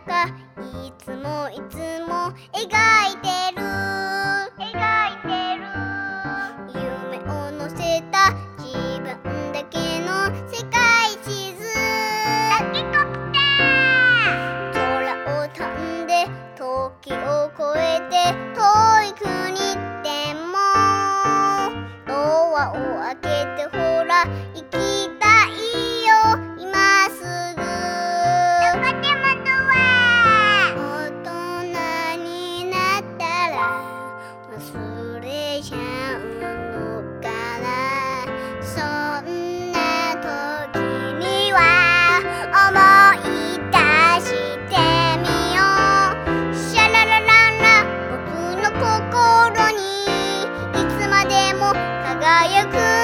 かいつもいつも描いてる。描いてる。早く